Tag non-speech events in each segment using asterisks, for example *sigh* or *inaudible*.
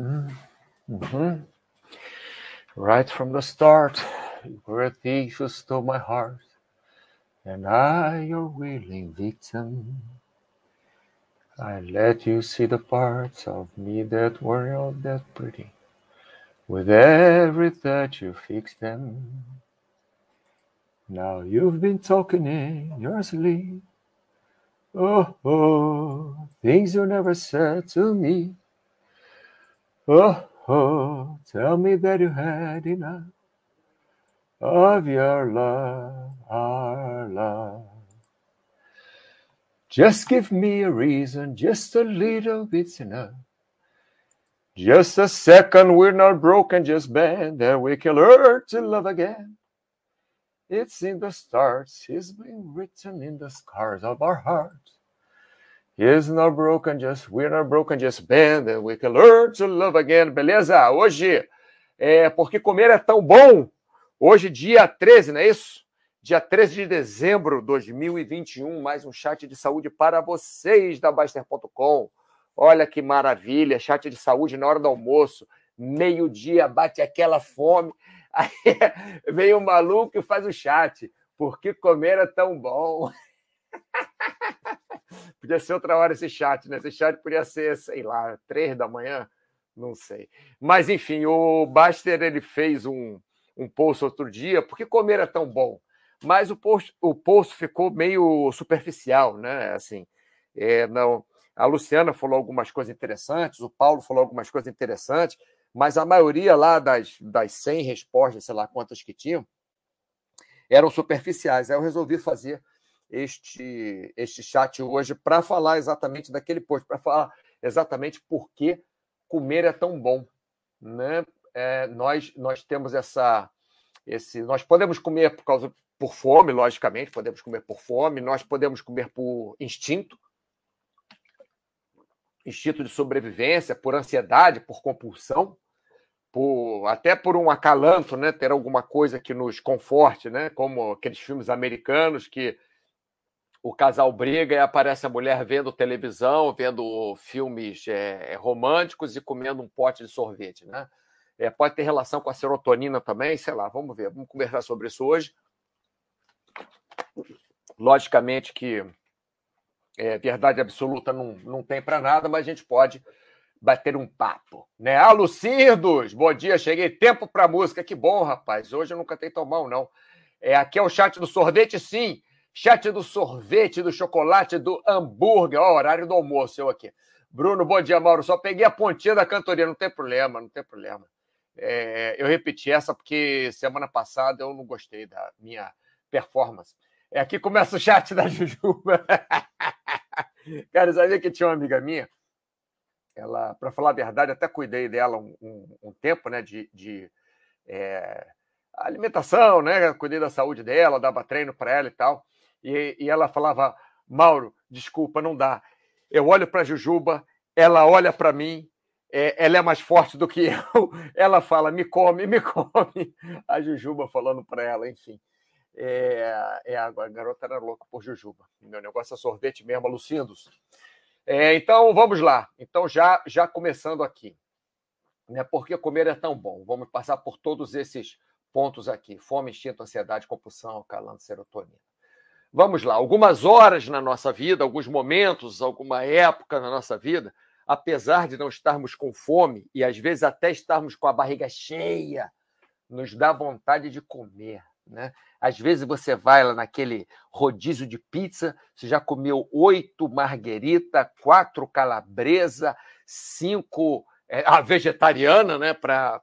Mhm. Right from the start, you were a thief who stole my heart, and I, your willing victim. I let you see the parts of me that were all that pretty. With every touch, you fixed them. Now you've been talking in your sleep. Oh, oh, things you never said to me. Oh, oh, tell me that you had enough of your love, our love. Just give me a reason, just a little bit's enough. Just a second, we're not broken, just bend, then we can learn to love again. It's in the stars, it's been written in the scars of our hearts. It's not broken, just we're not broken, just bend, and we can learn to love again. Beleza? Hoje, é porque comer é tão bom. Hoje, dia 13, não é isso? Dia 13 de dezembro de 2021, mais um chat de saúde para vocês da Baster.com. Olha que maravilha, chat de saúde na hora do almoço, meio-dia, bate aquela fome. *laughs* Aí vem o um maluco e faz o chat. Porque comer é tão bom. *laughs* Podia ser outra hora esse chat, né? Esse chat podia ser, sei lá, três da manhã, não sei. Mas, enfim, o Baster ele fez um, um post outro dia, porque comer é tão bom. Mas o post, o post ficou meio superficial, né? Assim, é, não, a Luciana falou algumas coisas interessantes, o Paulo falou algumas coisas interessantes, mas a maioria lá das, das 100 respostas, sei lá quantas que tinham, eram superficiais. Aí eu resolvi fazer este, este chat hoje para falar exatamente daquele post, para falar exatamente por que comer é tão bom. Né? É, nós, nós temos essa. Esse, nós podemos comer por causa por fome, logicamente, podemos comer por fome, nós podemos comer por instinto, instinto de sobrevivência, por ansiedade, por compulsão, por até por um acalanto, né, ter alguma coisa que nos conforte, né, como aqueles filmes americanos que o casal briga e aparece a mulher vendo televisão, vendo filmes é, românticos e comendo um pote de sorvete, né? É, pode ter relação com a serotonina também, sei lá, vamos ver, vamos conversar sobre isso hoje. Logicamente que é, verdade absoluta não, não tem para nada, mas a gente pode bater um papo, né? Ah, bom dia, cheguei tempo para música, que bom, rapaz. Hoje eu nunca tenho tomar não. É, aqui é o chat do sorvete, sim. Chat do sorvete, do chocolate, do hambúrguer. Ó, horário do almoço, eu aqui. Bruno, bom dia, Mauro. Só peguei a pontinha da cantoria, não tem problema, não tem problema. É, eu repeti essa porque semana passada eu não gostei da minha performance. É, aqui começa o chat da *laughs* Jujuba. Cara, sabia que tinha uma amiga minha? Ela, para falar a verdade, até cuidei dela um, um, um tempo, né? De, de é, alimentação, né? Cuidei da saúde dela, dava treino para ela e tal. E, e ela falava: Mauro, desculpa, não dá. Eu olho para a Jujuba, ela olha para mim, é, ela é mais forte do que *laughs* eu. Ela fala: me come, me come. A Jujuba falando para ela, enfim. É, é, a garota era louca por Jujuba. Meu negócio é sorvete mesmo, Lucindos. É, então, vamos lá. Então, já, já começando aqui. Né, por que comer é tão bom? Vamos passar por todos esses pontos aqui: fome, instinto, ansiedade, compulsão, calando serotonina. Vamos lá, algumas horas na nossa vida, alguns momentos, alguma época na nossa vida, apesar de não estarmos com fome e às vezes até estarmos com a barriga cheia, nos dá vontade de comer. Né? Às vezes você vai lá naquele rodízio de pizza, você já comeu oito marguerita, quatro calabresa, cinco é, a vegetariana, né, para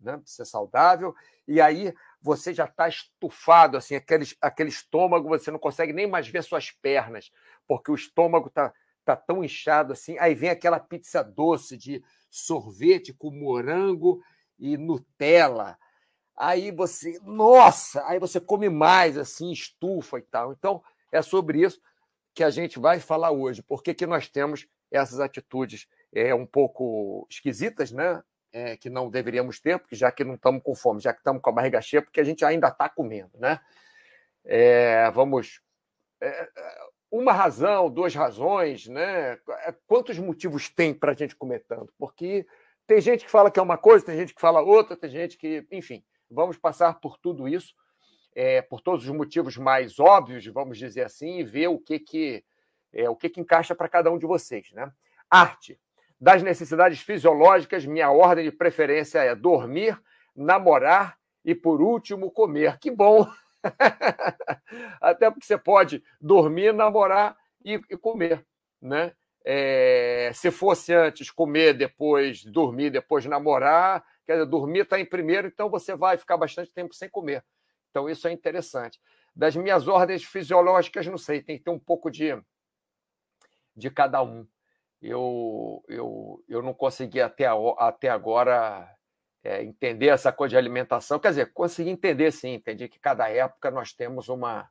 né, ser saudável, e aí você já está estufado, assim, aquele, aquele estômago, você não consegue nem mais ver suas pernas, porque o estômago está tá tão inchado assim. Aí vem aquela pizza doce de sorvete com morango e Nutella. Aí você, nossa, aí você come mais, assim, estufa e tal. Então, é sobre isso que a gente vai falar hoje. Por que, que nós temos essas atitudes é, um pouco esquisitas, né? É, que não deveríamos ter, porque já que não estamos com fome, já que estamos com a barriga cheia, porque a gente ainda está comendo, né? É, vamos. É, uma razão, duas razões, né? É, quantos motivos tem para a gente comer tanto? Porque tem gente que fala que é uma coisa, tem gente que fala outra, tem gente que. Enfim, vamos passar por tudo isso, é, por todos os motivos mais óbvios, vamos dizer assim, e ver o que, que, é, o que, que encaixa para cada um de vocês. Né? Arte. Das necessidades fisiológicas, minha ordem de preferência é dormir, namorar e, por último, comer. Que bom! *laughs* Até porque você pode dormir, namorar e, e comer, né? É, se fosse antes comer, depois dormir, depois namorar, quer dizer, dormir está em primeiro, então você vai ficar bastante tempo sem comer. Então isso é interessante. Das minhas ordens fisiológicas, não sei, tem que ter um pouco de, de cada um. Eu, eu, eu não consegui até, até agora é, entender essa coisa de alimentação. Quer dizer, consegui entender sim, entendi que cada época nós temos uma,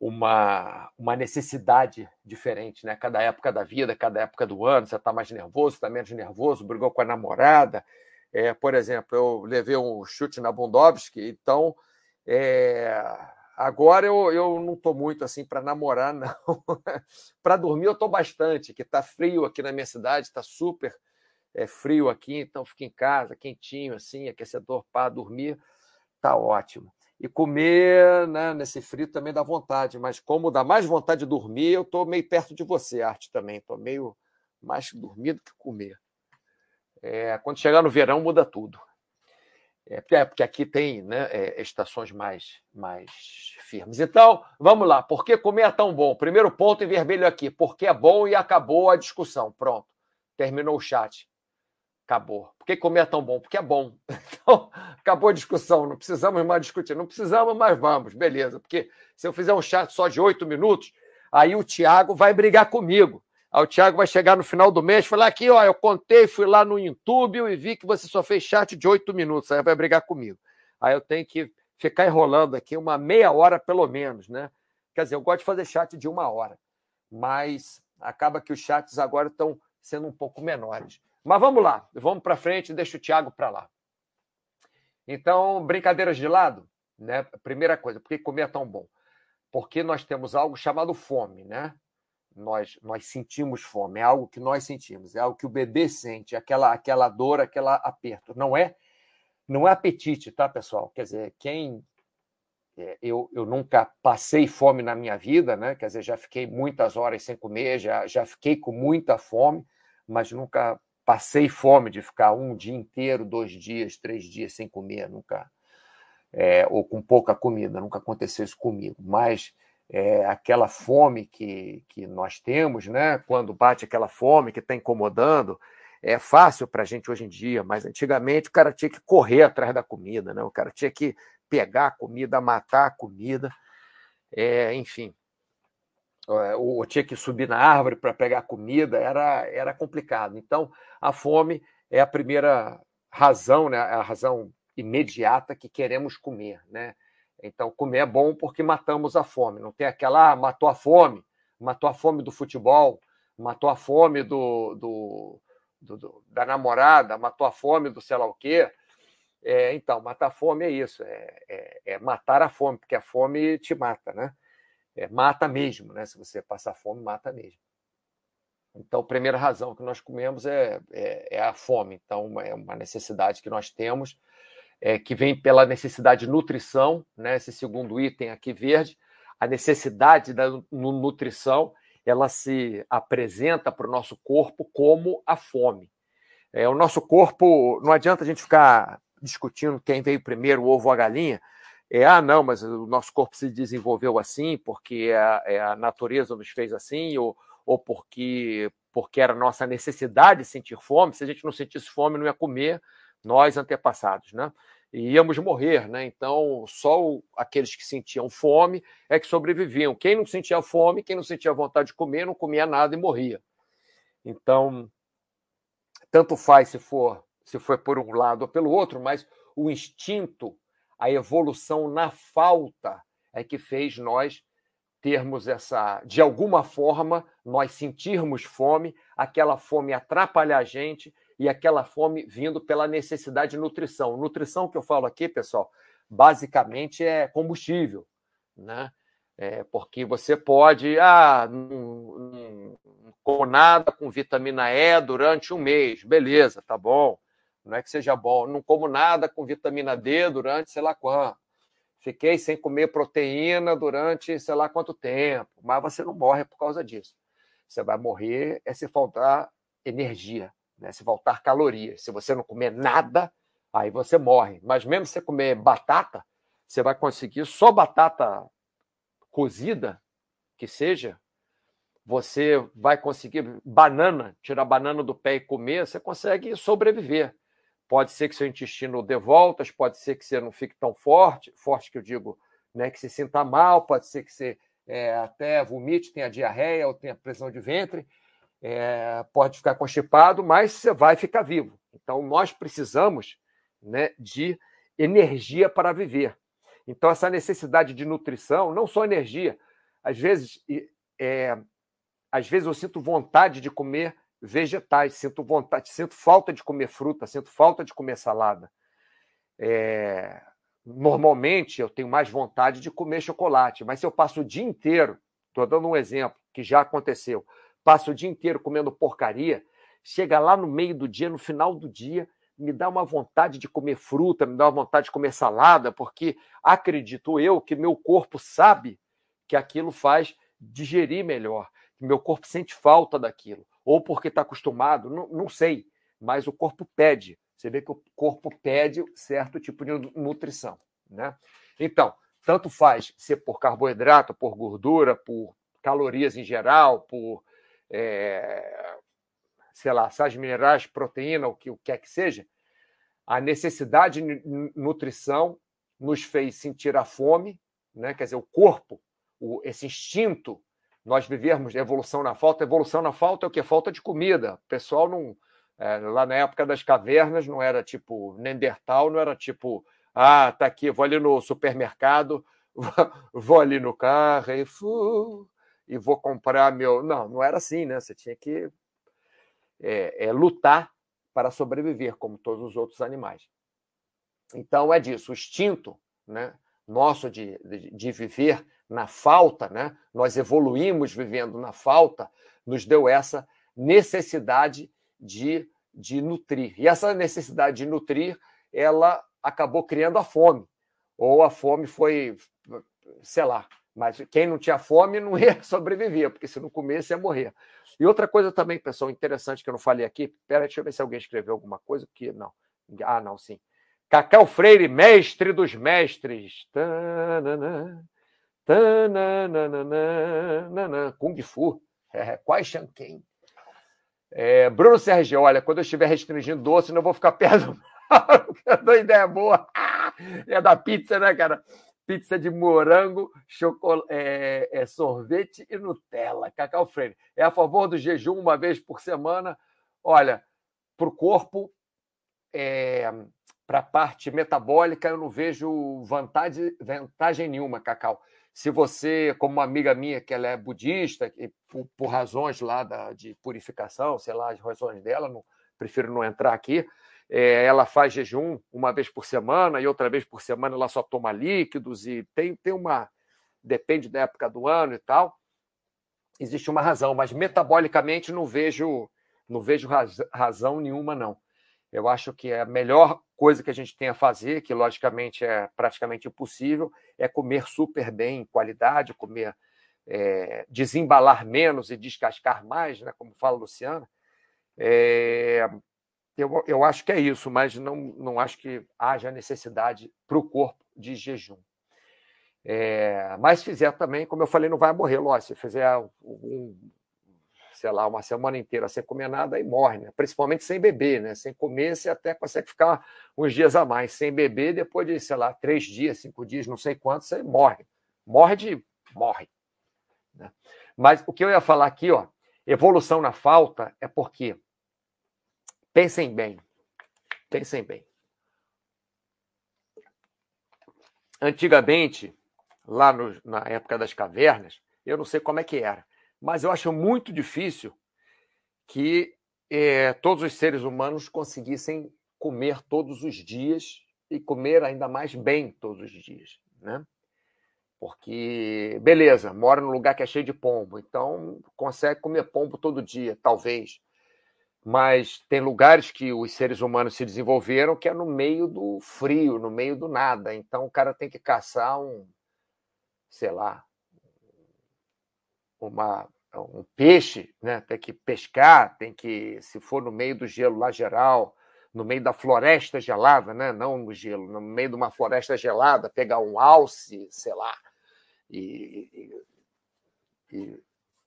uma, uma necessidade diferente, né? Cada época da vida, cada época do ano, você está mais nervoso, está menos nervoso, brigou com a namorada. É, por exemplo, eu levei um chute na Bundovski, então é, agora eu, eu não estou muito assim para namorar, *laughs* não. para dormir eu estou bastante, que está frio aqui na minha cidade, está super é, frio aqui, então fico em casa, quentinho, assim, aquecedor para dormir, tá ótimo. E comer né, nesse frio também dá vontade, mas como dá mais vontade de dormir, eu estou meio perto de você, Arte, também. Estou meio mais dormindo que comer. É, quando chegar no verão, muda tudo. É, é, porque aqui tem né, é, estações mais, mais firmes. Então, vamos lá. Por que comer é tão bom? Primeiro ponto em vermelho aqui. Porque é bom e acabou a discussão. Pronto. Terminou o chat. Acabou. Por que comer é tão bom? Porque é bom. *laughs* Então, acabou a discussão. Não precisamos mais discutir. Não precisamos, mas vamos. Beleza. Porque se eu fizer um chat só de oito minutos, aí o Tiago vai brigar comigo. O Tiago vai chegar no final do mês e falar aqui, ó, eu contei, fui lá no YouTube e vi que você só fez chat de oito minutos. Aí vai brigar comigo. Aí eu tenho que ficar enrolando aqui uma meia hora pelo menos, né? Quer dizer, eu gosto de fazer chat de uma hora, mas acaba que os chats agora estão sendo um pouco menores. Mas vamos lá, vamos para frente, deixa o Thiago para lá. Então, brincadeiras de lado, né? Primeira coisa, por que comer é tão bom? Porque nós temos algo chamado fome, né? Nós, nós sentimos fome, é algo que nós sentimos, é algo que o bebê sente, aquela, aquela dor, aquele aperto. Não é, não é apetite, tá, pessoal? Quer dizer, quem é, eu, eu nunca passei fome na minha vida, né? Quer dizer, já fiquei muitas horas sem comer, já, já fiquei com muita fome, mas nunca passei fome de ficar um dia inteiro, dois dias, três dias sem comer, nunca, é, ou com pouca comida, nunca aconteceu isso comigo. Mas é, aquela fome que, que nós temos, né? Quando bate aquela fome que está incomodando, é fácil para a gente hoje em dia, mas antigamente o cara tinha que correr atrás da comida, né? O cara tinha que pegar a comida, matar a comida, é, enfim ou tinha que subir na árvore para pegar comida, era, era complicado. Então, a fome é a primeira razão, né, a razão imediata que queremos comer. Né? Então, comer é bom porque matamos a fome. Não tem aquela, ah, matou a fome, matou a fome do futebol, matou a fome do, do, do, do da namorada, matou a fome do sei lá o quê. É, então, matar a fome é isso, é, é, é matar a fome, porque a fome te mata, né? é, mata mesmo, né? Se você passar fome, mata mesmo. Então, a primeira razão que nós comemos é, é, é a fome. Então, é uma necessidade que nós temos, é, que vem pela necessidade de nutrição, né? Esse segundo item aqui verde, a necessidade da nutrição, ela se apresenta para o nosso corpo como a fome. É, o nosso corpo, não adianta a gente ficar discutindo quem veio primeiro, o ovo ou a galinha, é, ah, não, mas o nosso corpo se desenvolveu assim porque a, é a natureza nos fez assim, ou, ou porque, porque era nossa necessidade sentir fome. Se a gente não sentisse fome, não ia comer, nós antepassados, né? E íamos morrer, né? Então, só aqueles que sentiam fome é que sobreviviam. Quem não sentia fome, quem não sentia vontade de comer, não comia nada e morria. Então, tanto faz se for se for por um lado ou pelo outro, mas o instinto a evolução na falta é que fez nós termos essa, de alguma forma, nós sentirmos fome, aquela fome atrapalhar a gente e aquela fome vindo pela necessidade de nutrição. Nutrição que eu falo aqui, pessoal, basicamente é combustível, né? É, porque você pode, ah, não, não, como nada com vitamina E durante um mês. Beleza, tá bom. Não é que seja bom. Não como nada com vitamina D durante sei lá quanto. Fiquei sem comer proteína durante sei lá quanto tempo. Mas você não morre por causa disso. Você vai morrer é se faltar energia, né? se faltar calorias. Se você não comer nada, aí você morre. Mas mesmo se você comer batata, você vai conseguir só batata cozida, que seja, você vai conseguir banana, tirar banana do pé e comer, você consegue sobreviver. Pode ser que seu intestino dê voltas, pode ser que você não fique tão forte, forte que eu digo, né, que se sinta mal, pode ser que você é, até vomite, tenha diarreia ou tenha pressão de ventre, é, pode ficar constipado, mas você vai ficar vivo. Então, nós precisamos né, de energia para viver. Então, essa necessidade de nutrição, não só energia, às vezes é, às vezes eu sinto vontade de comer vegetais, sinto vontade, sinto falta de comer fruta, sinto falta de comer salada. É... Normalmente eu tenho mais vontade de comer chocolate, mas se eu passo o dia inteiro, estou dando um exemplo que já aconteceu, passo o dia inteiro comendo porcaria, chega lá no meio do dia, no final do dia, me dá uma vontade de comer fruta, me dá uma vontade de comer salada, porque acredito eu que meu corpo sabe que aquilo faz digerir melhor meu corpo sente falta daquilo, ou porque está acostumado, não, não sei, mas o corpo pede. Você vê que o corpo pede certo tipo de nutrição, né? Então, tanto faz ser por carboidrato, por gordura, por calorias em geral, por, é, sei lá, sais minerais, proteína, o que o quer que seja, a necessidade de nutrição nos fez sentir a fome, né? quer dizer, o corpo, o, esse instinto nós vivermos evolução na falta. Evolução na falta é o que? Falta de comida. O pessoal não. É, lá na época das cavernas não era tipo Neandertal, não era tipo, ah, tá aqui, vou ali no supermercado, *laughs* vou ali no carro e, vou comprar meu. Não, não era assim, né? Você tinha que é, é, lutar para sobreviver, como todos os outros animais. Então é disso, o instinto né, nosso de, de, de viver na falta, né? nós evoluímos vivendo na falta, nos deu essa necessidade de, de nutrir. E essa necessidade de nutrir, ela acabou criando a fome. Ou a fome foi, sei lá, mas quem não tinha fome não *laughs* ia sobreviver, porque se não comesse ia morrer. E outra coisa também, pessoal, interessante que eu não falei aqui, pera, deixa eu ver se alguém escreveu alguma coisa, porque não. Ah, não, sim. Cacau Freire, mestre dos mestres. Tanana. Kung Fu. É, Quais Shanken. É, Bruno Sérgio, olha, quando eu estiver restringindo doce, não vou ficar *laughs* perto. eu dou ideia boa. *laughs* É da pizza, né, cara? Pizza de morango, chocolate, é, é, sorvete e Nutella. Cacau Freire. É a favor do jejum uma vez por semana. Olha, para o corpo, é, para a parte metabólica, eu não vejo vantagem, vantagem nenhuma, Cacau. Se você, como uma amiga minha, que ela é budista, e por, por razões lá da, de purificação, sei lá, as razões dela, não, prefiro não entrar aqui, é, ela faz jejum uma vez por semana e outra vez por semana ela só toma líquidos e tem, tem uma. Depende da época do ano e tal. Existe uma razão, mas metabolicamente não vejo, não vejo razão nenhuma, não. Eu acho que a melhor coisa que a gente tem a fazer, que logicamente é praticamente impossível, é comer super bem, em qualidade, comer, é, desembalar menos e descascar mais, né, como fala a Luciana. É, eu, eu acho que é isso, mas não, não acho que haja necessidade para o corpo de jejum. É, mas se fizer também, como eu falei, não vai morrer, lógico. Se fizer um, sei lá, uma semana inteira sem comer nada, aí morre, né? Principalmente sem beber, né? Sem comer, você até consegue ficar uns dias a mais. Sem beber, depois de, sei lá, três dias, cinco dias, não sei quantos, você morre. Morre de. morre. Né? Mas o que eu ia falar aqui, ó, evolução na falta é porque. Pensem bem. Pensem bem. Antigamente, lá no, na época das cavernas, eu não sei como é que era mas eu acho muito difícil que é, todos os seres humanos conseguissem comer todos os dias e comer ainda mais bem todos os dias, né? Porque, beleza, mora num lugar que é cheio de pombo, então consegue comer pombo todo dia, talvez. Mas tem lugares que os seres humanos se desenvolveram que é no meio do frio, no meio do nada. Então o cara tem que caçar um, sei lá, uma, um peixe, né? tem que pescar, tem que, se for no meio do gelo lá geral, no meio da floresta gelada, né? não no gelo, no meio de uma floresta gelada, pegar um alce, sei lá, e, e, e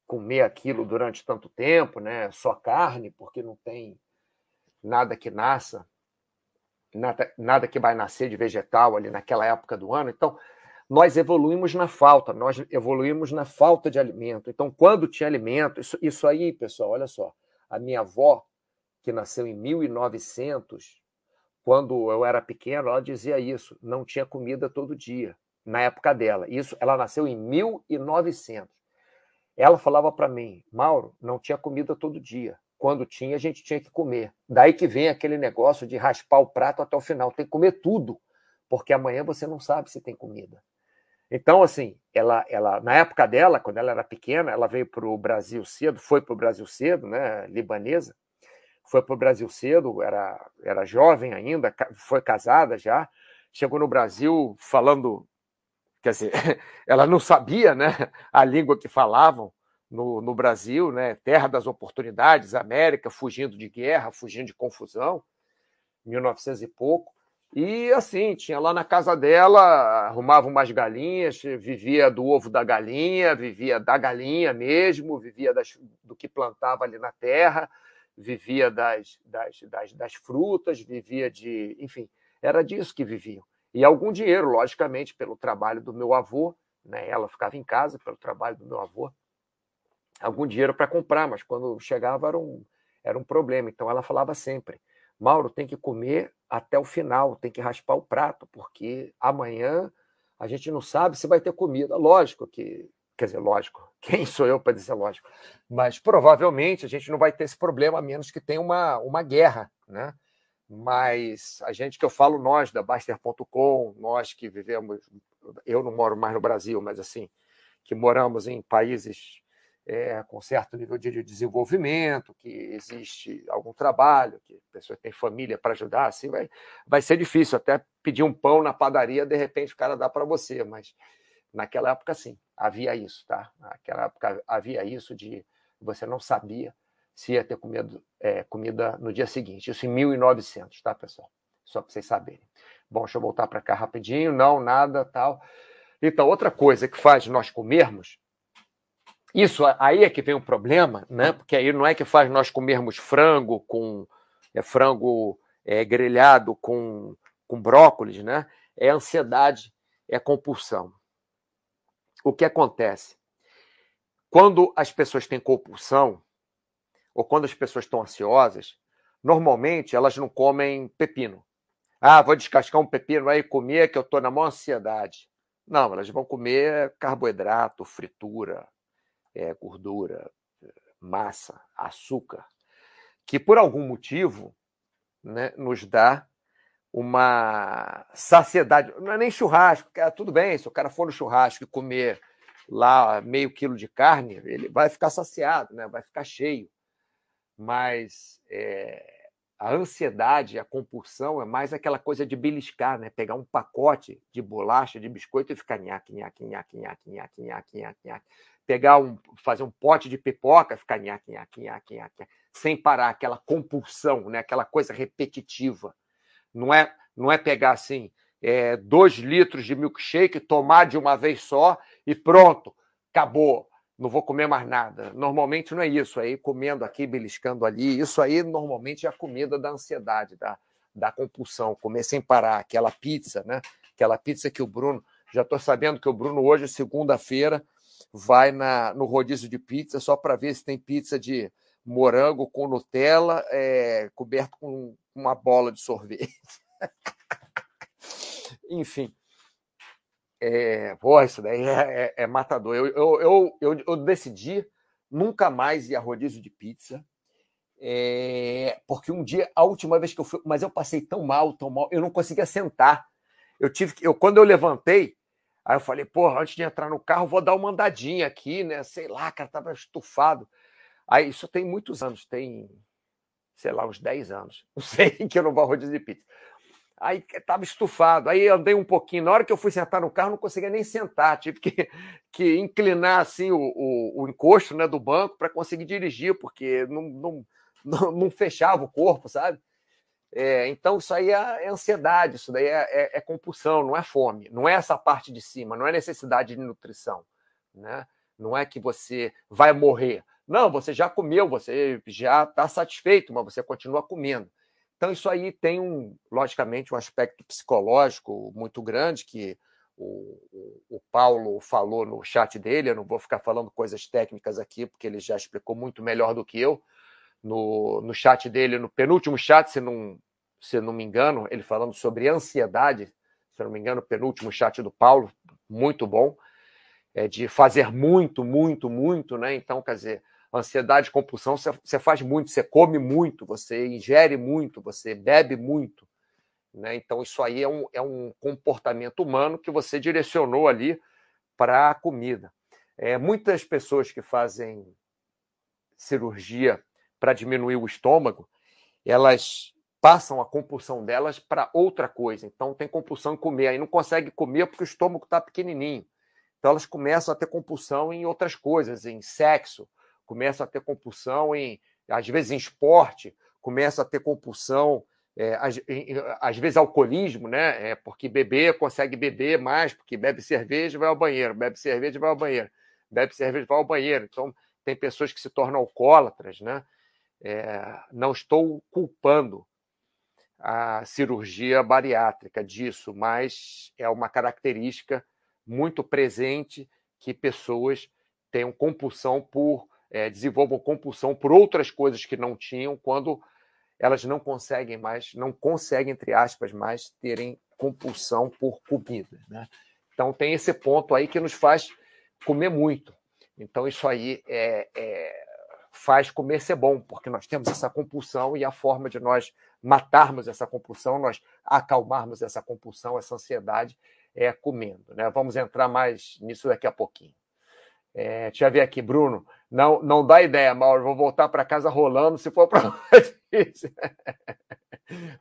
comer aquilo durante tanto tempo, né? Só carne, porque não tem nada que nasça, nada, nada que vai nascer de vegetal ali naquela época do ano. Então, nós evoluímos na falta, nós evoluímos na falta de alimento. Então, quando tinha alimento, isso, isso aí, pessoal, olha só, a minha avó, que nasceu em 1900, quando eu era pequeno, ela dizia isso, não tinha comida todo dia na época dela. Isso, ela nasceu em 1900. Ela falava para mim, Mauro, não tinha comida todo dia. Quando tinha, a gente tinha que comer. Daí que vem aquele negócio de raspar o prato até o final. Tem que comer tudo, porque amanhã você não sabe se tem comida. Então, assim, ela, ela na época dela, quando ela era pequena, ela veio para o Brasil cedo, foi para o Brasil cedo, né, libanesa, foi para o Brasil cedo, era, era jovem ainda, foi casada já, chegou no Brasil falando quer dizer, *laughs* ela não sabia né, a língua que falavam no, no Brasil, né, terra das oportunidades, América, fugindo de guerra, fugindo de confusão, 1900 e pouco. E assim, tinha lá na casa dela, arrumava umas galinhas, vivia do ovo da galinha, vivia da galinha mesmo, vivia das, do que plantava ali na terra, vivia das, das, das, das frutas, vivia de. Enfim, era disso que viviam. E algum dinheiro, logicamente, pelo trabalho do meu avô, né? ela ficava em casa pelo trabalho do meu avô, algum dinheiro para comprar, mas quando chegava era um, era um problema. Então ela falava sempre: Mauro, tem que comer até o final, tem que raspar o prato, porque amanhã a gente não sabe se vai ter comida. Lógico que, quer dizer, lógico, *laughs* quem sou eu para dizer lógico? Mas provavelmente a gente não vai ter esse problema a menos que tenha uma, uma guerra, né? Mas a gente que eu falo nós da Baster.com, nós que vivemos, eu não moro mais no Brasil, mas assim, que moramos em países é, com certo nível de desenvolvimento, que existe algum trabalho, que a pessoa tem família para ajudar, assim vai, vai ser difícil até pedir um pão na padaria, de repente o cara dá para você, mas naquela época sim, havia isso, tá? Naquela época havia isso de você não sabia se ia ter comido, é, comida no dia seguinte. Isso em 1900, tá, pessoal? Só para vocês saberem. Bom, deixa eu voltar para cá rapidinho. Não, nada, tal. Então, outra coisa que faz nós comermos, isso aí é que vem o problema, né? Porque aí não é que faz nós comermos frango com é, frango é, grelhado com, com brócolis, né? É ansiedade, é compulsão. O que acontece? Quando as pessoas têm compulsão, ou quando as pessoas estão ansiosas, normalmente elas não comem pepino. Ah, vou descascar um pepino aí e comer que eu estou na maior ansiedade. Não, elas vão comer carboidrato, fritura, é, gordura, massa, açúcar, que por algum motivo né, nos dá uma saciedade. Não é nem churrasco, é, tudo bem, se o cara for no churrasco e comer lá meio quilo de carne, ele vai ficar saciado, né, vai ficar cheio mas é, a ansiedade, a compulsão é mais aquela coisa de beliscar, né? Pegar um pacote de bolacha, de biscoito e ficar nhaque, nhaque, nhaque, nhaque, nhaque, nhaque, nhaque, nhaque. Pegar um, fazer um pote de pipoca, ficar nhaque, nhaque, nhaque, nhaque, sem parar, aquela compulsão, né? Aquela coisa repetitiva. Não é, não é pegar assim, é, dois litros de milkshake, tomar de uma vez só e pronto, acabou não vou comer mais nada. Normalmente não é isso, aí comendo aqui, beliscando ali. Isso aí normalmente é a comida da ansiedade, da, da compulsão, comer sem parar, aquela pizza, né? Aquela pizza que o Bruno. Já estou sabendo que o Bruno hoje, segunda-feira, vai na, no rodízio de pizza só para ver se tem pizza de morango com Nutella, é, coberto com uma bola de sorvete. *laughs* Enfim. É, pô, isso daí é, é, é matador. Eu, eu, eu, eu, decidi nunca mais ir a rodízio de pizza, é, porque um dia, a última vez que eu fui, mas eu passei tão mal, tão mal, eu não conseguia sentar. Eu tive que, eu, quando eu levantei, Aí eu falei, porra, antes de entrar no carro, vou dar uma andadinha aqui, né? Sei lá, cara, tava estufado. Aí isso tem muitos anos, tem, sei lá, uns 10 anos. *laughs* Não sei que eu não vou rodízio de pizza. Aí tava estufado. Aí andei um pouquinho. Na hora que eu fui sentar no carro, não conseguia nem sentar. Tive que, *laughs* que inclinar assim o, o, o encosto né, do banco para conseguir dirigir, porque não, não, *laughs* não, não fechava o corpo, sabe? É, então, isso aí é, é, ansiedade, isso daí é, é, é, compulsão, não é fome, não é essa parte de cima, não é necessidade de nutrição. Né? Não é que você vai morrer. Não, você já comeu, você já está satisfeito, mas você continua comendo. Então, isso aí tem, um, logicamente, um aspecto psicológico muito grande que o, o, o Paulo falou no chat dele. Eu não vou ficar falando coisas técnicas aqui, porque ele já explicou muito melhor do que eu no, no chat dele, no penúltimo chat, se não, se não me engano, ele falando sobre ansiedade, se não me engano, penúltimo chat do Paulo, muito bom, é de fazer muito, muito, muito, né? Então, quer dizer, ansiedade, compulsão, você, faz muito, você come muito, você ingere muito, você bebe muito, né? Então, isso aí é um, é um comportamento humano que você direcionou ali para a comida. É, muitas pessoas que fazem cirurgia para diminuir o estômago, elas passam a compulsão delas para outra coisa. Então, tem compulsão em comer, aí não consegue comer porque o estômago está pequenininho. Então, elas começam a ter compulsão em outras coisas, em sexo, começam a ter compulsão em, às vezes, em esporte, começam a ter compulsão, é, às, em, às, vezes, alcoolismo, né? É, porque beber consegue beber mais, porque bebe cerveja vai ao banheiro, bebe cerveja vai ao banheiro, bebe cerveja vai ao banheiro. Então, tem pessoas que se tornam alcoólatras, né? É, não estou culpando a cirurgia bariátrica disso, mas é uma característica muito presente que pessoas tenham compulsão por é, desenvolvam compulsão por outras coisas que não tinham quando elas não conseguem mais, não conseguem entre aspas mais terem compulsão por comida, né? Então tem esse ponto aí que nos faz comer muito. Então isso aí é, é faz comer ser bom, porque nós temos essa compulsão e a forma de nós matarmos essa compulsão, nós acalmarmos essa compulsão, essa ansiedade, é comendo. Né? Vamos entrar mais nisso daqui a pouquinho. É, deixa eu ver aqui, Bruno. Não, não dá ideia, Mauro. Vou voltar para casa rolando se for para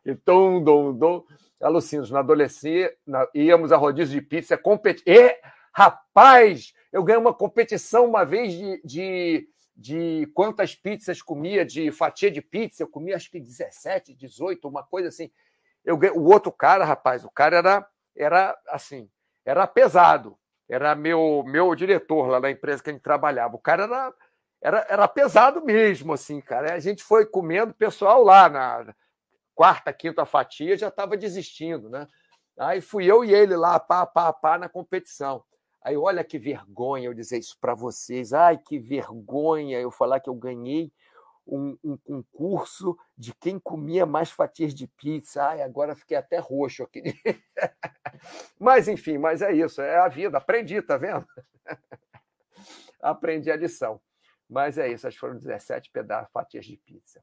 e tom, dom, dom. Alucinos, na adolescência, na, íamos a rodízio de pizza competir. E, rapaz, eu ganhei uma competição uma vez de, de de quantas pizzas comia de fatia de pizza. Eu comia acho que 17, 18, uma coisa assim. Eu, o outro cara, rapaz, o cara era, era assim, era pesado. Era meu, meu diretor lá na empresa que a gente trabalhava. O cara era, era, era pesado mesmo, assim, cara. A gente foi comendo, pessoal lá na quarta, quinta fatia já estava desistindo, né? Aí fui eu e ele lá, pá, pá, pá, na competição. Aí, olha que vergonha eu dizer isso para vocês. Ai, que vergonha eu falar que eu ganhei um, um, concurso de quem comia mais fatias de pizza. Ai, agora fiquei até roxo aqui. *laughs* mas, enfim, mas é isso, é a vida. Aprendi, tá vendo? *laughs* Aprendi a lição. Mas é isso, acho que foram 17 pedaços, fatias de pizza.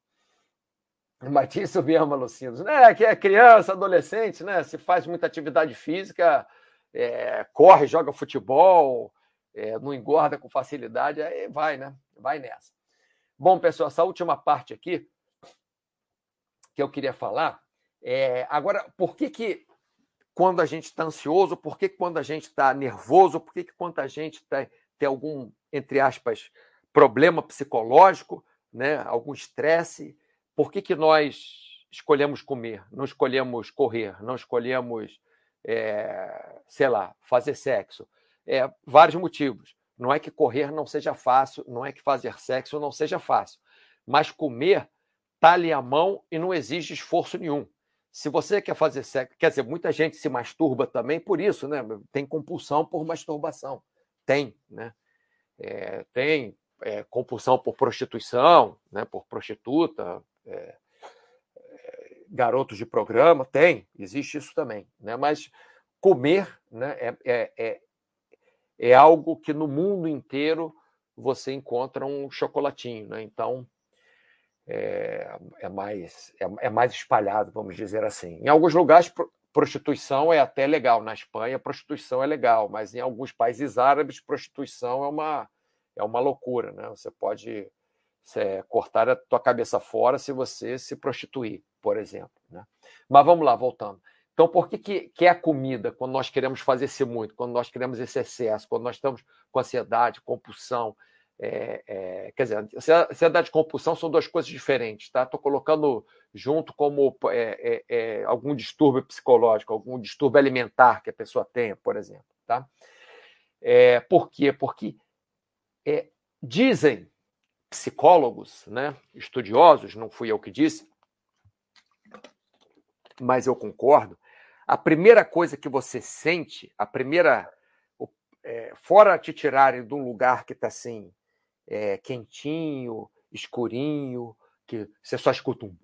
Mas *laughs* isso mesmo, Lucinos, né? Que é criança, adolescente, né? Se faz muita atividade física, é, corre, joga futebol, é, não engorda com facilidade, aí vai, né? Vai nessa. Bom, pessoal, essa última parte aqui que eu queria falar é agora, por que, que quando a gente está ansioso, por que, que quando a gente está nervoso, por que, que quando a gente tá, tem algum, entre aspas, problema psicológico, né, algum estresse, por que, que nós escolhemos comer, não escolhemos correr, não escolhemos é, sei lá, fazer sexo. É, vários motivos. Não é que correr não seja fácil, não é que fazer sexo não seja fácil, mas comer ali à mão e não exige esforço nenhum. Se você quer fazer sexo, quer dizer, muita gente se masturba também por isso, né? Tem compulsão por masturbação. Tem, né? É, tem é, compulsão por prostituição, né? por prostituta, é, garotos de programa, tem, existe isso também, né? mas comer né, é, é, é, é, algo que no mundo inteiro você encontra um chocolatinho. Né? Então, é, é mais, é, é, mais espalhado, vamos dizer assim. Em alguns lugares, prostituição é até legal. Na Espanha, prostituição é legal, mas em alguns países árabes, prostituição é uma, é uma loucura. Né? Você pode você, cortar a tua cabeça fora se você se prostituir, por exemplo. Né? Mas vamos lá, voltando. Então, por que, que, que é a comida quando nós queremos fazer esse muito, quando nós queremos esse excesso, quando nós estamos com ansiedade, compulsão, é, é, quer dizer, ansiedade e compulsão são duas coisas diferentes, tá? Estou colocando junto como é, é, é, algum distúrbio psicológico, algum distúrbio alimentar que a pessoa tenha, por exemplo, tá? É, por quê? Porque dizem psicólogos, né, estudiosos, não fui eu que disse, mas eu concordo. A primeira coisa que você sente, a primeira, fora te tirarem de um lugar que está assim é, quentinho, escurinho, que você só escuta um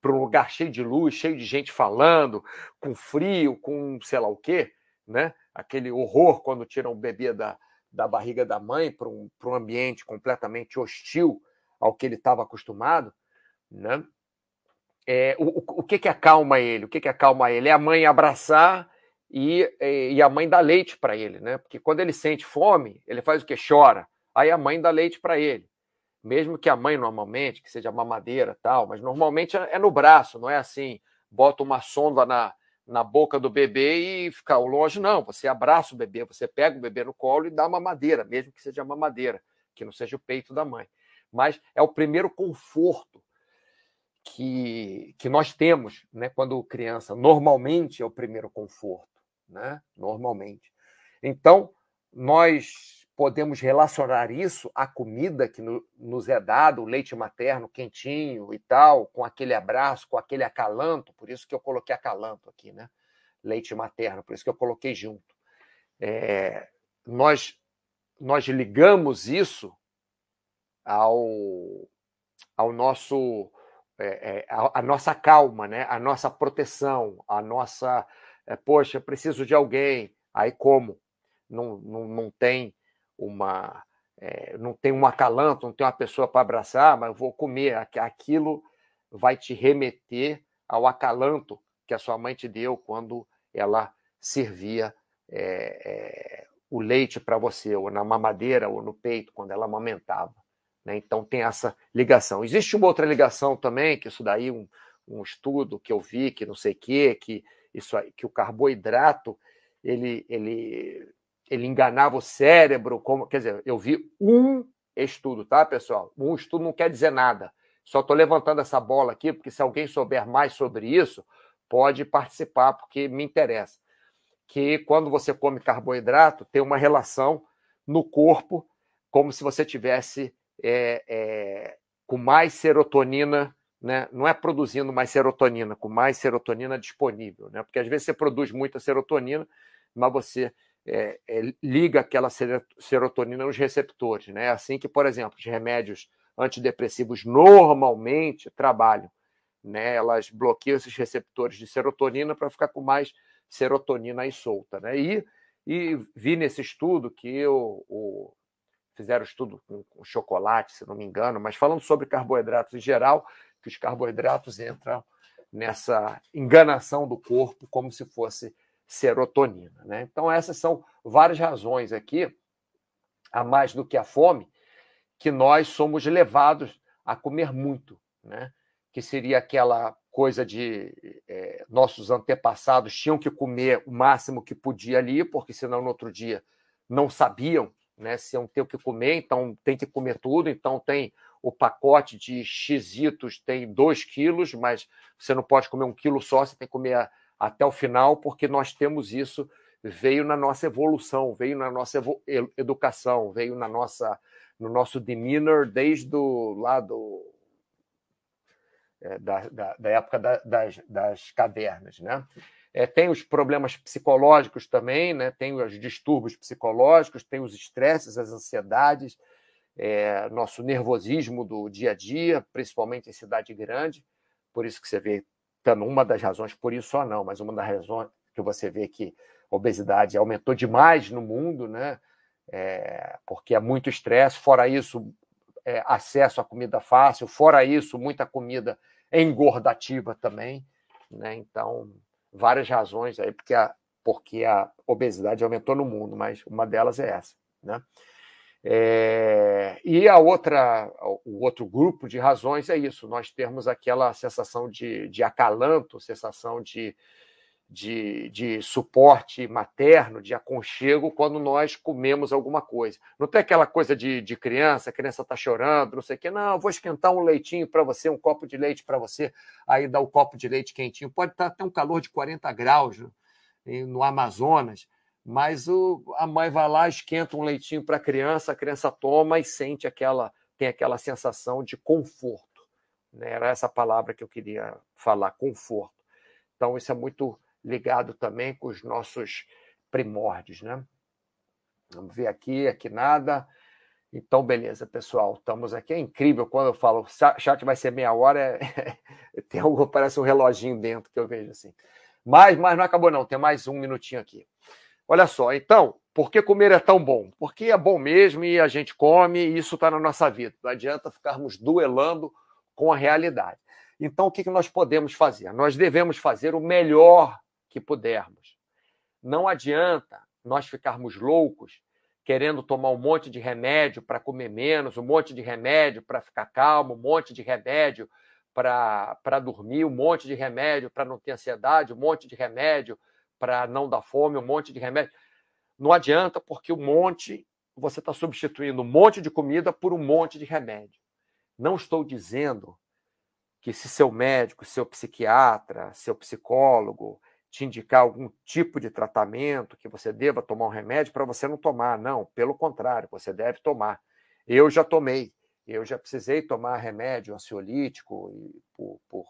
para um lugar cheio de luz, cheio de gente falando, com frio, com sei lá o quê, né? Aquele horror quando tiram o bebê da, da barriga da mãe para um, um ambiente completamente hostil ao que ele estava acostumado, né? É, o, o, que que acalma ele? O que que acalma ele? É a mãe abraçar e, e a mãe dá leite para ele, né? Porque quando ele sente fome, ele faz o que? Chora. Aí a mãe dá leite para ele. Mesmo que a mãe normalmente, que seja mamadeira tal, mas normalmente é, é no braço, não é assim, bota uma sonda na, na boca do bebê e fica longe, não. Você abraça o bebê, você pega o bebê no colo e dá uma mamadeira, mesmo que seja mamadeira, que não seja o peito da mãe. Mas é o primeiro conforto que, que nós temos né, quando criança. Normalmente é o primeiro conforto né? normalmente. Então, nós podemos relacionar isso à comida que no, nos é dado, o leite materno quentinho e tal, com aquele abraço, com aquele acalanto, por isso que eu coloquei acalanto aqui, né? Leite materno, por isso que eu coloquei junto. É, nós, nós ligamos isso ao, ao nosso é, é, a, a, nossa calma, né? a nossa proteção, a nossa é, poxa, preciso de alguém. Aí como? Não, não, não tem uma é, não tem um acalanto, não tem uma pessoa para abraçar, mas eu vou comer. Aquilo vai te remeter ao acalanto que a sua mãe te deu quando ela servia é, é, o leite para você, ou na mamadeira, ou no peito, quando ela amamentava. Né? Então tem essa ligação. Existe uma outra ligação também, que isso daí, um, um estudo que eu vi, que não sei o quê, que isso aí, que o carboidrato ele, ele, ele enganava o cérebro, como, quer dizer, eu vi um estudo, tá, pessoal? Um estudo não quer dizer nada. Só estou levantando essa bola aqui, porque se alguém souber mais sobre isso, pode participar, porque me interessa. Que quando você come carboidrato, tem uma relação no corpo, como se você tivesse é, é, com mais serotonina né, não é produzindo mais serotonina, com mais serotonina disponível, né? porque às vezes você produz muita serotonina, mas você é, é, liga aquela serotonina nos receptores. Né? É assim que, por exemplo, os remédios antidepressivos normalmente trabalham. Né? Elas bloqueiam esses receptores de serotonina para ficar com mais serotonina aí solta. Né? E, e vi nesse estudo que o, o fizeram estudo com, chocolate, se não me engano, mas falando sobre carboidratos em geral, que os carboidratos entram nessa enganação do corpo como se fosse serotonina. Né? Então, essas são várias razões aqui, a mais do que a fome, que nós somos levados a comer muito, né? que seria aquela coisa de é, nossos antepassados tinham que comer o máximo que podia ali, porque senão no outro dia não sabiam né, se iam ter o que comer, então tem que comer tudo, então tem o pacote de xizitos tem 2 quilos, mas você não pode comer um quilo só, você tem que comer até o final, porque nós temos isso, veio na nossa evolução, veio na nossa educação, veio na nossa, no nosso demeanor desde lá do, é, da, da, da, época da, das, das cavernas. Né? É, tem os problemas psicológicos também, né? tem os distúrbios psicológicos, tem os estresses, as ansiedades, é, nosso nervosismo do dia a dia, principalmente em cidade grande. Por isso que você vê, uma das razões, por isso só não, mas uma das razões que você vê que a obesidade aumentou demais no mundo, né? É, porque é muito estresse. Fora isso, é, acesso à comida fácil. Fora isso, muita comida engordativa também. Né? Então, várias razões aí, porque a, porque a obesidade aumentou no mundo, mas uma delas é essa. Né? É, e a outra, o outro grupo de razões é isso: nós temos aquela sensação de, de acalanto, sensação de, de, de, suporte materno, de aconchego, quando nós comemos alguma coisa. Não tem aquela coisa de, de criança, a criança está chorando, não sei o quê, não, vou esquentar um leitinho para você, um copo de leite para você, aí dá o copo de leite quentinho. Pode estar tá até um calor de 40 graus no, no Amazonas mas o, a mãe vai lá, esquenta um leitinho para a criança, a criança toma e sente aquela, tem aquela sensação de conforto. Né? Era essa palavra que eu queria falar, conforto. Então, isso é muito ligado também com os nossos primórdios. Né? Vamos ver aqui, aqui nada. Então, beleza, pessoal, estamos aqui. É incrível quando eu falo, chat vai ser meia hora, é... *laughs* tem algo, parece um reloginho dentro que eu vejo assim. Mas, mas não acabou, não, tem mais um minutinho aqui. Olha só, então, por que comer é tão bom? Porque é bom mesmo e a gente come e isso está na nossa vida. Não adianta ficarmos duelando com a realidade. Então, o que nós podemos fazer? Nós devemos fazer o melhor que pudermos. Não adianta nós ficarmos loucos querendo tomar um monte de remédio para comer menos, um monte de remédio para ficar calmo, um monte de remédio para dormir, um monte de remédio para não ter ansiedade, um monte de remédio para não dar fome, um monte de remédio. Não adianta, porque um monte, você está substituindo um monte de comida por um monte de remédio. Não estou dizendo que se seu médico, seu psiquiatra, seu psicólogo te indicar algum tipo de tratamento que você deva tomar um remédio para você não tomar. Não, pelo contrário, você deve tomar. Eu já tomei, eu já precisei tomar remédio ansiolítico por, por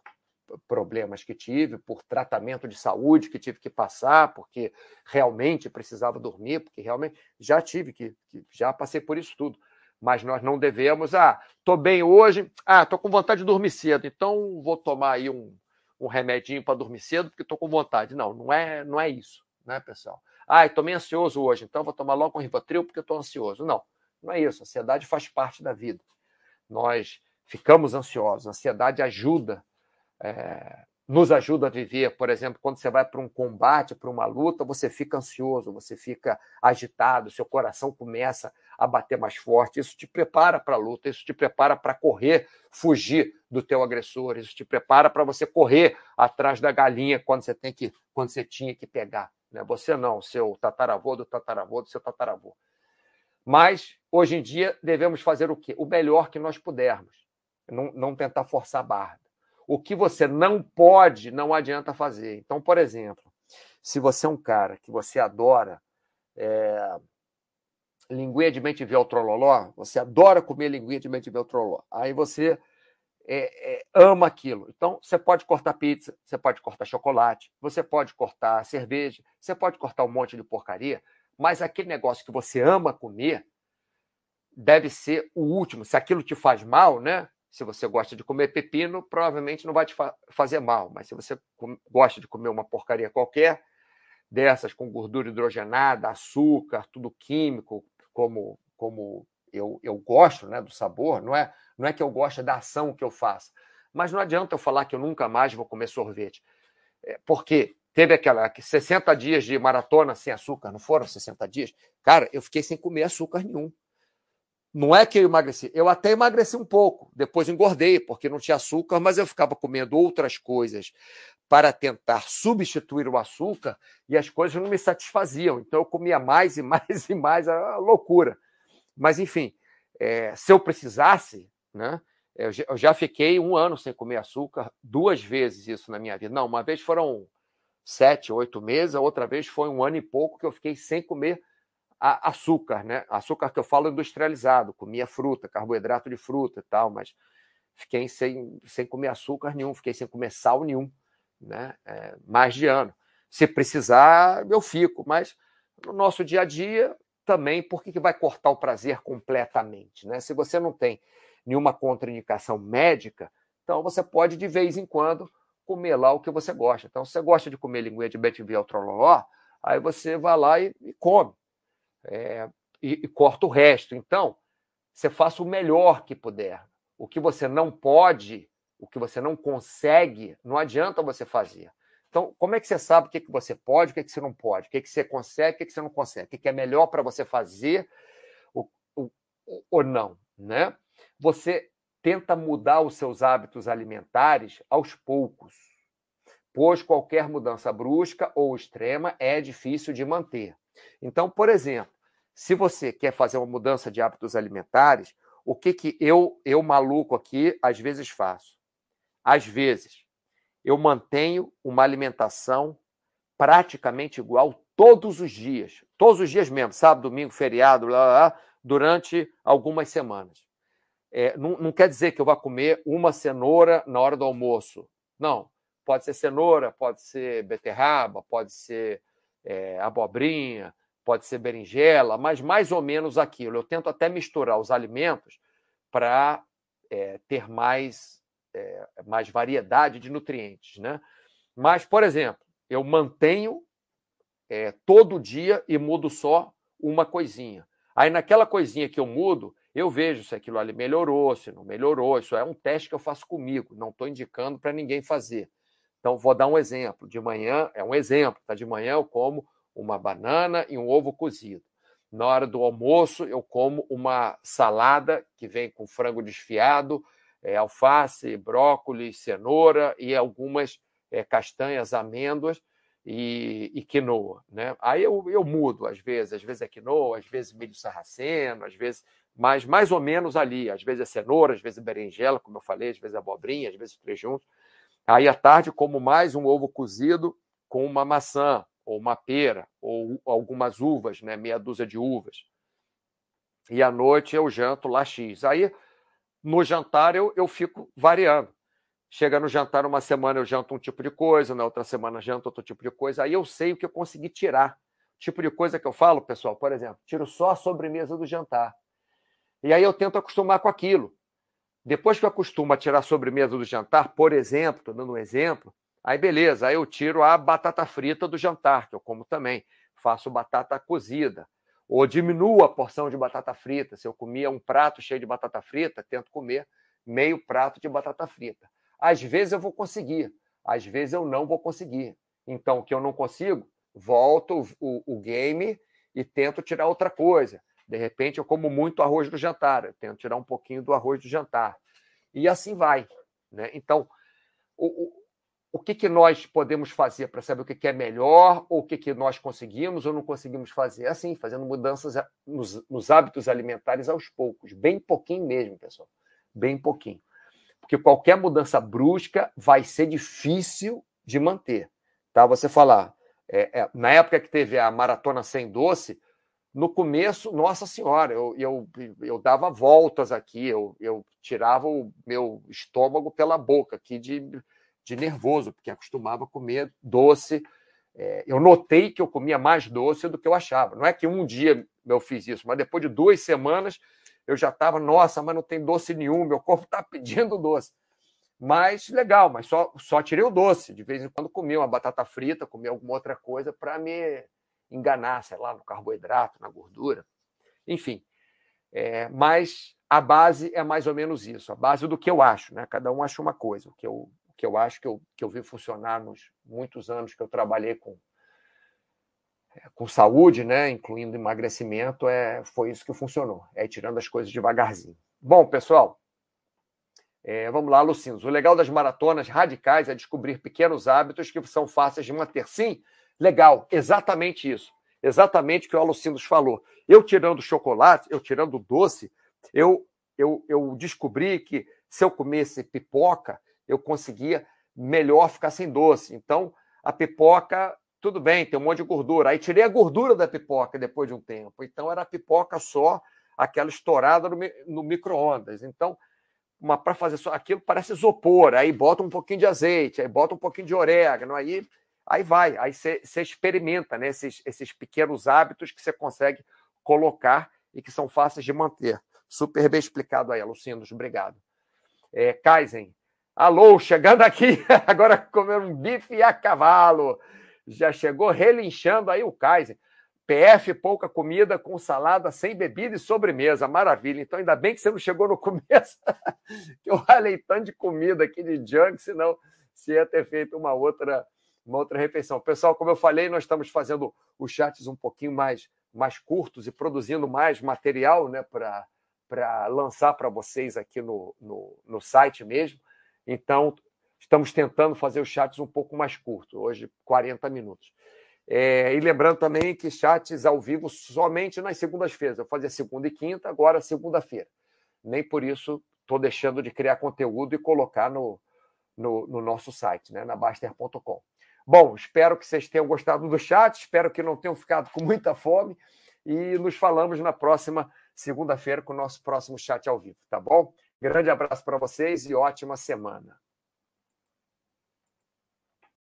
problemas que tive, por tratamento de saúde que tive que passar, porque realmente precisava dormir, porque realmente já tive que, já passei por isso tudo. Mas nós não devemos, ah, estou bem hoje, ah, estou com vontade de dormir cedo, então vou tomar aí um, um remedinho para dormir cedo, porque estou com vontade. Não, não é, não é isso, né, pessoal? Ah, estou meio ansioso hoje, então vou tomar logo um Rivotril porque estou ansioso. Não, não é isso. A ansiedade faz parte da vida. Nós ficamos ansiosos. A ansiedade ajuda é, nos ajuda a viver. Por exemplo, quando você vai para um combate, para uma luta, você fica ansioso, você fica agitado, seu coração começa a bater mais forte. Isso te prepara para a luta, isso te prepara para correr, fugir do teu agressor, isso te prepara para você correr atrás da galinha quando você tem que, quando você tinha que pegar. Né? Você não, seu tataravô do tataravô do seu tataravô. Mas hoje em dia devemos fazer o quê? O melhor que nós pudermos. Não, não tentar forçar a barra. O que você não pode, não adianta fazer. Então, por exemplo, se você é um cara que você adora é, linguinha de mente trololó, você adora comer linguinha de mente trololó, aí você é, é, ama aquilo. Então, você pode cortar pizza, você pode cortar chocolate, você pode cortar cerveja, você pode cortar um monte de porcaria, mas aquele negócio que você ama comer deve ser o último. Se aquilo te faz mal, né? Se você gosta de comer pepino, provavelmente não vai te fa fazer mal, mas se você gosta de comer uma porcaria qualquer, dessas com gordura hidrogenada, açúcar, tudo químico, como, como eu, eu gosto né, do sabor, não é, não é que eu gosto da ação que eu faço, mas não adianta eu falar que eu nunca mais vou comer sorvete, é, porque teve aquela 60 dias de maratona sem açúcar, não foram 60 dias? Cara, eu fiquei sem comer açúcar nenhum. Não é que eu emagreci, eu até emagreci um pouco, depois engordei, porque não tinha açúcar, mas eu ficava comendo outras coisas para tentar substituir o açúcar e as coisas não me satisfaziam. Então eu comia mais e mais e mais, a loucura. Mas, enfim, é, se eu precisasse, né, eu já fiquei um ano sem comer açúcar, duas vezes isso na minha vida. Não, uma vez foram sete, oito meses, a outra vez foi um ano e pouco que eu fiquei sem comer açúcar, né? Açúcar que eu falo industrializado, comia fruta, carboidrato de fruta e tal, mas fiquei sem, sem comer açúcar nenhum, fiquei sem comer sal nenhum, né? É, mais de ano. Se precisar, eu fico, mas no nosso dia a dia também, por que vai cortar o prazer completamente, né? Se você não tem nenhuma contraindicação médica, então você pode de vez em quando comer lá o que você gosta. Então, se você gosta de comer linguinha de betivial trololó, aí você vai lá e, e come é, e, e corta o resto. Então, você faça o melhor que puder. O que você não pode, o que você não consegue, não adianta você fazer. Então, como é que você sabe o que, que você pode, o que, que você não pode, o que, que você consegue, o que, que você não consegue, o que, que é melhor para você fazer ou, ou, ou não, né? Você tenta mudar os seus hábitos alimentares aos poucos, pois qualquer mudança brusca ou extrema é difícil de manter. Então, por exemplo, se você quer fazer uma mudança de hábitos alimentares, o que, que eu, eu maluco aqui, às vezes faço? Às vezes, eu mantenho uma alimentação praticamente igual todos os dias. Todos os dias mesmo, sábado, domingo, feriado, lá, lá, durante algumas semanas. É, não, não quer dizer que eu vá comer uma cenoura na hora do almoço. Não. Pode ser cenoura, pode ser beterraba, pode ser é, abobrinha, pode ser berinjela, mas mais ou menos aquilo. Eu tento até misturar os alimentos para é, ter mais, é, mais variedade de nutrientes. Né? Mas, por exemplo, eu mantenho é, todo dia e mudo só uma coisinha. Aí, naquela coisinha que eu mudo, eu vejo se aquilo ali melhorou, se não melhorou. Isso é um teste que eu faço comigo, não estou indicando para ninguém fazer. Então, vou dar um exemplo. De manhã, é um exemplo, tá? De manhã eu como uma banana e um ovo cozido. Na hora do almoço, eu como uma salada que vem com frango desfiado, é, alface, brócolis, cenoura e algumas é, castanhas, amêndoas e, e, quinoa. Né? Aí eu, eu mudo, às vezes, às vezes é quinoa, às vezes milho sarraceno, às vezes, mas mais ou menos ali. Às vezes é cenoura, às vezes é berinjela, como eu falei, às vezes é abobrinha, às vezes três juntos. Aí à tarde como mais um ovo cozido com uma maçã, ou uma pera, ou algumas uvas, né? meia dúzia de uvas. E à noite eu janto lá X. Aí, no jantar, eu, eu fico variando. Chega no jantar, uma semana eu janto um tipo de coisa, na outra semana janto outro tipo de coisa. Aí eu sei o que eu consegui tirar. Tipo de coisa que eu falo, pessoal, por exemplo, tiro só a sobremesa do jantar. E aí eu tento acostumar com aquilo. Depois que eu acostumo a tirar a sobremesa do jantar, por exemplo, estou dando um exemplo, Aí beleza, aí eu tiro a batata frita do jantar, que eu como também. Faço batata cozida. Ou diminuo a porção de batata frita. Se eu comia um prato cheio de batata frita, tento comer meio prato de batata frita. Às vezes eu vou conseguir, às vezes eu não vou conseguir. Então, o que eu não consigo, volto o, o game e tento tirar outra coisa. De repente, eu como muito arroz do jantar, eu tento tirar um pouquinho do arroz do jantar. E assim vai. Né? Então, o, o que, que nós podemos fazer para saber o que, que é melhor, ou o que, que nós conseguimos ou não conseguimos fazer? Assim, fazendo mudanças nos, nos hábitos alimentares aos poucos, bem pouquinho mesmo, pessoal, bem pouquinho. Porque qualquer mudança brusca vai ser difícil de manter. Tá? Você falar, é, é, na época que teve a maratona sem doce, no começo, nossa senhora, eu, eu, eu dava voltas aqui, eu, eu tirava o meu estômago pela boca aqui de de nervoso, porque acostumava comer doce. É, eu notei que eu comia mais doce do que eu achava. Não é que um dia eu fiz isso, mas depois de duas semanas eu já estava, nossa, mas não tem doce nenhum, meu corpo está pedindo doce. Mas legal, mas só, só tirei o doce. De vez em quando comia uma batata frita, comia alguma outra coisa para me enganar, sei lá, no carboidrato, na gordura. Enfim. É, mas a base é mais ou menos isso, a base do que eu acho, né? Cada um acha uma coisa. O que eu, que eu acho que eu, que eu vi funcionar nos muitos anos que eu trabalhei com, é, com saúde, né, incluindo emagrecimento, é, foi isso que funcionou, é tirando as coisas devagarzinho. Bom, pessoal, é, vamos lá, Lucinos. O legal das maratonas radicais é descobrir pequenos hábitos que são fáceis de manter. Sim, legal, exatamente isso. Exatamente o que o Alucinos falou. Eu tirando chocolate, eu tirando doce, eu, eu, eu descobri que se eu comesse pipoca, eu conseguia melhor ficar sem doce. Então, a pipoca, tudo bem, tem um monte de gordura. Aí tirei a gordura da pipoca depois de um tempo. Então, era a pipoca só, aquela estourada no, no micro-ondas. Então, para fazer só aquilo parece isopor. Aí bota um pouquinho de azeite, aí bota um pouquinho de orégano, aí, aí vai. Aí você experimenta né, esses, esses pequenos hábitos que você consegue colocar e que são fáceis de manter. Super bem explicado aí, Lucindos. Obrigado. É, Kaizen, Alô, chegando aqui, *laughs* agora comer um bife a cavalo. Já chegou relinchando aí o Kaiser. PF, pouca comida, com salada, sem bebida e sobremesa. Maravilha. Então, ainda bem que você não chegou no *laughs* começo, que eu ralei tanto de comida aqui de junk, senão você ia ter feito uma outra, uma outra refeição. Pessoal, como eu falei, nós estamos fazendo os chats um pouquinho mais, mais curtos e produzindo mais material né, para lançar para vocês aqui no, no, no site mesmo. Então, estamos tentando fazer os chats um pouco mais curtos, hoje 40 minutos. É, e lembrando também que chats ao vivo somente nas segundas-feiras. Eu fazia segunda e quinta, agora segunda-feira. Nem por isso estou deixando de criar conteúdo e colocar no, no, no nosso site, né, na Baster.com. Bom, espero que vocês tenham gostado do chat, espero que não tenham ficado com muita fome e nos falamos na próxima segunda-feira com o nosso próximo chat ao vivo, tá bom? Grande abraço para vocês e ótima semana.